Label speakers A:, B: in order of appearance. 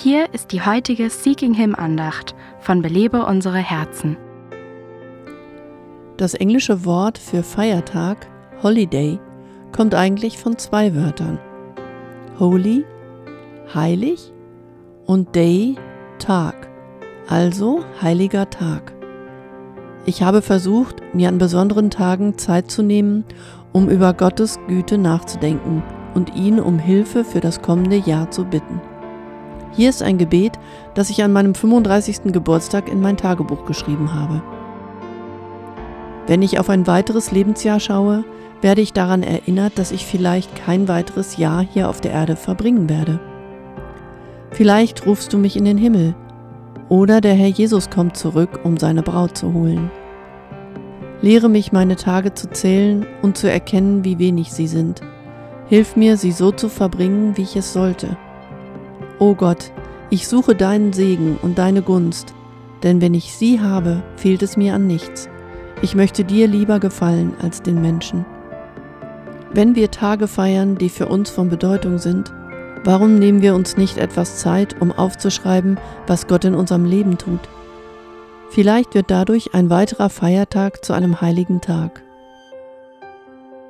A: Hier ist die heutige Seeking Him Andacht von Belebe unsere Herzen.
B: Das englische Wort für Feiertag, Holiday, kommt eigentlich von zwei Wörtern. Holy, heilig und Day, Tag, also heiliger Tag. Ich habe versucht, mir an besonderen Tagen Zeit zu nehmen, um über Gottes Güte nachzudenken und ihn um Hilfe für das kommende Jahr zu bitten. Hier ist ein Gebet, das ich an meinem 35. Geburtstag in mein Tagebuch geschrieben habe. Wenn ich auf ein weiteres Lebensjahr schaue, werde ich daran erinnert, dass ich vielleicht kein weiteres Jahr hier auf der Erde verbringen werde. Vielleicht rufst du mich in den Himmel oder der Herr Jesus kommt zurück, um seine Braut zu holen. Lehre mich, meine Tage zu zählen und zu erkennen, wie wenig sie sind. Hilf mir, sie so zu verbringen, wie ich es sollte. O Gott, ich suche deinen Segen und deine Gunst, denn wenn ich sie habe, fehlt es mir an nichts. Ich möchte dir lieber gefallen als den Menschen. Wenn wir Tage feiern, die für uns von Bedeutung sind, warum nehmen wir uns nicht etwas Zeit, um aufzuschreiben, was Gott in unserem Leben tut? Vielleicht wird dadurch ein weiterer Feiertag zu einem heiligen Tag.